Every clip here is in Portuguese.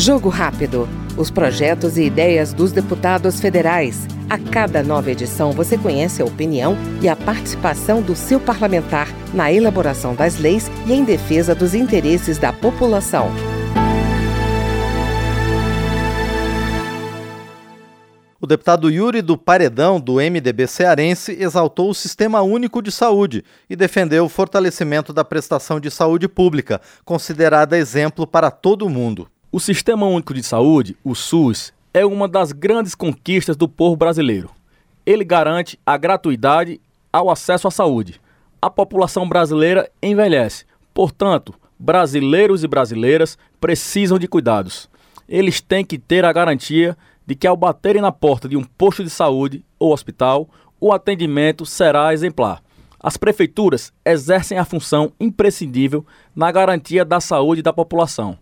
Jogo Rápido. Os projetos e ideias dos deputados federais. A cada nova edição você conhece a opinião e a participação do seu parlamentar na elaboração das leis e em defesa dos interesses da população. O deputado Yuri do Paredão, do MDB cearense, exaltou o Sistema Único de Saúde e defendeu o fortalecimento da prestação de saúde pública, considerada exemplo para todo o mundo. O Sistema Único de Saúde, o SUS, é uma das grandes conquistas do povo brasileiro. Ele garante a gratuidade ao acesso à saúde. A população brasileira envelhece, portanto, brasileiros e brasileiras precisam de cuidados. Eles têm que ter a garantia de que ao baterem na porta de um posto de saúde ou hospital, o atendimento será exemplar. As prefeituras exercem a função imprescindível na garantia da saúde da população.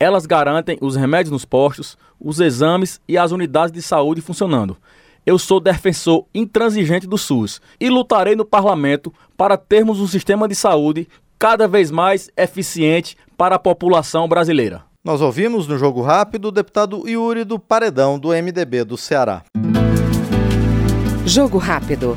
Elas garantem os remédios nos postos, os exames e as unidades de saúde funcionando. Eu sou defensor intransigente do SUS e lutarei no parlamento para termos um sistema de saúde cada vez mais eficiente para a população brasileira. Nós ouvimos no Jogo Rápido o deputado Yuri do Paredão, do MDB do Ceará. Jogo Rápido.